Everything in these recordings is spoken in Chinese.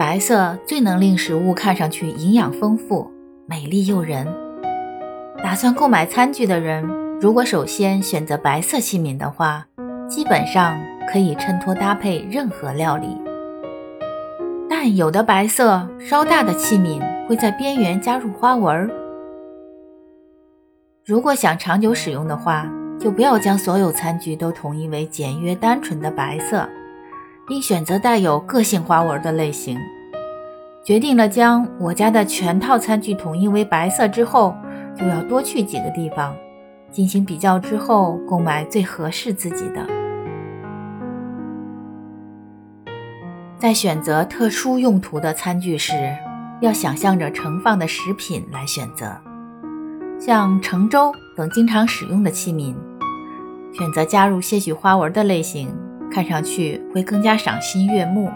白色最能令食物看上去营养丰富、美丽诱人。打算购买餐具的人，如果首先选择白色器皿的话，基本上可以衬托搭配任何料理。但有的白色稍大的器皿会在边缘加入花纹。如果想长久使用的话，就不要将所有餐具都统一为简约单纯的白色。应选择带有个性花纹的类型。决定了将我家的全套餐具统一为白色之后，就要多去几个地方，进行比较之后购买最合适自己的。在选择特殊用途的餐具时，要想象着盛放的食品来选择，像盛粥等经常使用的器皿，选择加入些许花纹的类型。看上去会更加赏心悦目。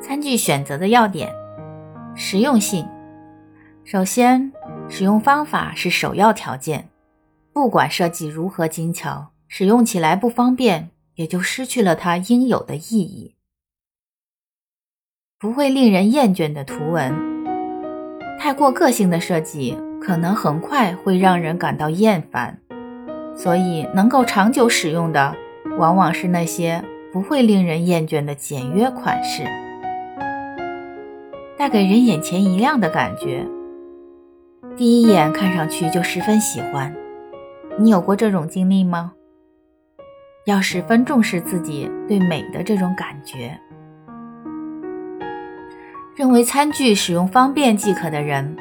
餐具选择的要点：实用性。首先，使用方法是首要条件。不管设计如何精巧，使用起来不方便，也就失去了它应有的意义。不会令人厌倦的图文，太过个性的设计可能很快会让人感到厌烦。所以，能够长久使用的，往往是那些不会令人厌倦的简约款式，带给人眼前一亮的感觉，第一眼看上去就十分喜欢。你有过这种经历吗？要十分重视自己对美的这种感觉。认为餐具使用方便即可的人。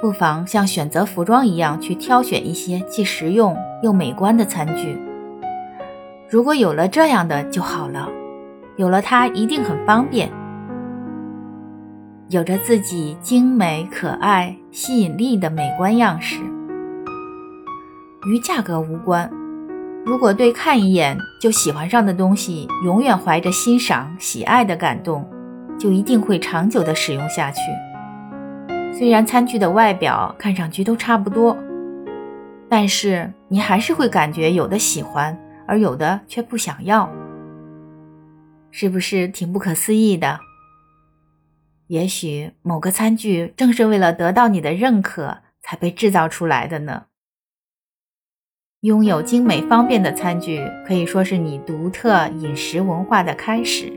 不妨像选择服装一样去挑选一些既实用又美观的餐具。如果有了这样的就好了，有了它一定很方便，有着自己精美、可爱、吸引力的美观样式。与价格无关。如果对看一眼就喜欢上的东西永远怀着欣赏、喜爱的感动，就一定会长久的使用下去。虽然餐具的外表看上去都差不多，但是你还是会感觉有的喜欢，而有的却不想要，是不是挺不可思议的？也许某个餐具正是为了得到你的认可才被制造出来的呢。拥有精美方便的餐具，可以说是你独特饮食文化的开始。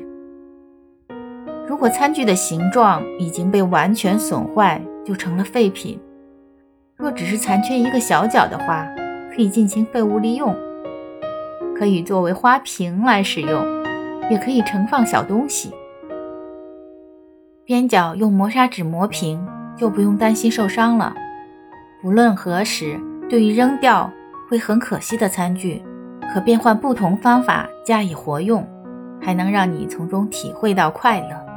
如果餐具的形状已经被完全损坏，就成了废品。若只是残缺一个小角的话，可以进行废物利用，可以作为花瓶来使用，也可以盛放小东西。边角用磨砂纸磨平，就不用担心受伤了。不论何时，对于扔掉会很可惜的餐具，可变换不同方法加以活用，还能让你从中体会到快乐。